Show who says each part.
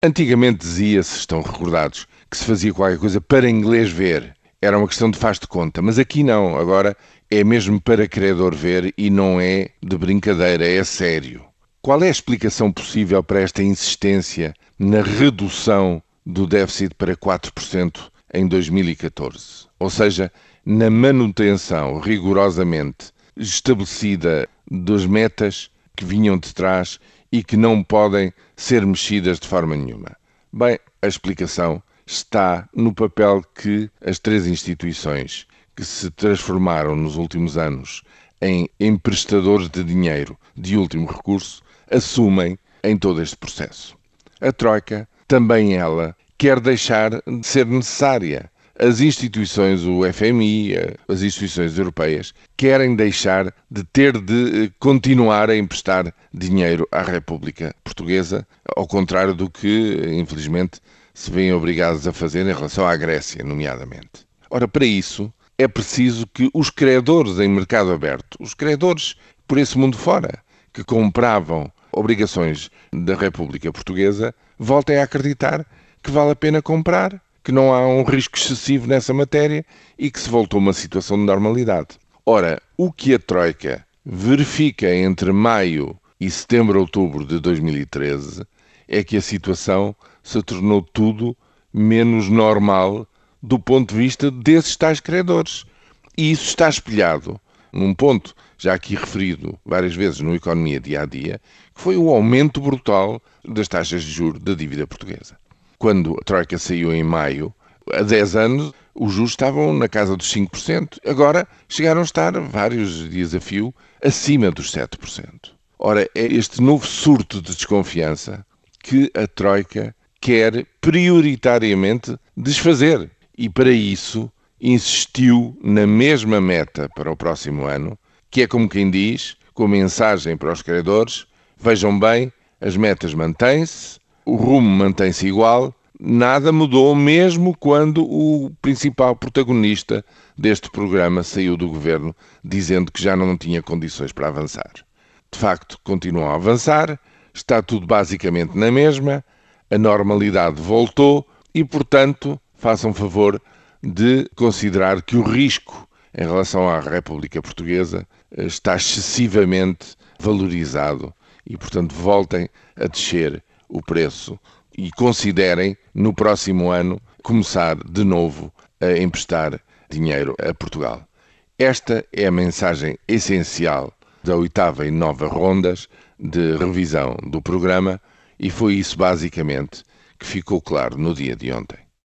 Speaker 1: Antigamente dizia-se, estão recordados, que se fazia qualquer coisa para inglês ver. Era uma questão de faz de conta, mas aqui não, agora é mesmo para credor ver e não é de brincadeira, é sério. Qual é a explicação possível para esta insistência na redução do déficit para 4% em 2014? Ou seja, na manutenção rigorosamente estabelecida das metas que vinham de trás e que não podem ser mexidas de forma nenhuma. Bem, a explicação está no papel que as três instituições que se transformaram nos últimos anos em emprestadores de dinheiro de último recurso assumem em todo este processo. A Troika, também ela, quer deixar de ser necessária as instituições, o FMI, as instituições europeias, querem deixar de ter de eh, continuar a emprestar dinheiro à República Portuguesa, ao contrário do que, infelizmente, se veem obrigados a fazer em relação à Grécia, nomeadamente. Ora, para isso, é preciso que os credores em mercado aberto, os credores por esse mundo fora, que compravam obrigações da República Portuguesa, voltem a acreditar que vale a pena comprar que não há um risco excessivo nessa matéria e que se voltou uma situação de normalidade. Ora, o que a Troika verifica entre maio e setembro-outubro de 2013 é que a situação se tornou tudo menos normal do ponto de vista desses tais credores. E isso está espelhado num ponto já aqui referido várias vezes no Economia Dia a Dia, que foi o aumento brutal das taxas de juros da dívida portuguesa quando a Troika saiu em maio, há 10 anos, os juros estavam na casa dos 5%. Agora chegaram a estar, vários dias a fio, acima dos 7%. Ora, é este novo surto de desconfiança que a Troika quer prioritariamente desfazer. E para isso insistiu na mesma meta para o próximo ano, que é como quem diz, com mensagem para os credores: vejam bem, as metas mantêm-se, o rumo mantém-se igual, nada mudou, mesmo quando o principal protagonista deste programa saiu do governo dizendo que já não tinha condições para avançar. De facto, continuam a avançar, está tudo basicamente na mesma, a normalidade voltou e, portanto, façam favor de considerar que o risco em relação à República Portuguesa está excessivamente valorizado e, portanto, voltem a descer o preço e considerem no próximo ano começar de novo a emprestar dinheiro a Portugal. Esta é a mensagem essencial da oitava e nova rondas de revisão do programa e foi isso basicamente que ficou claro no dia de ontem.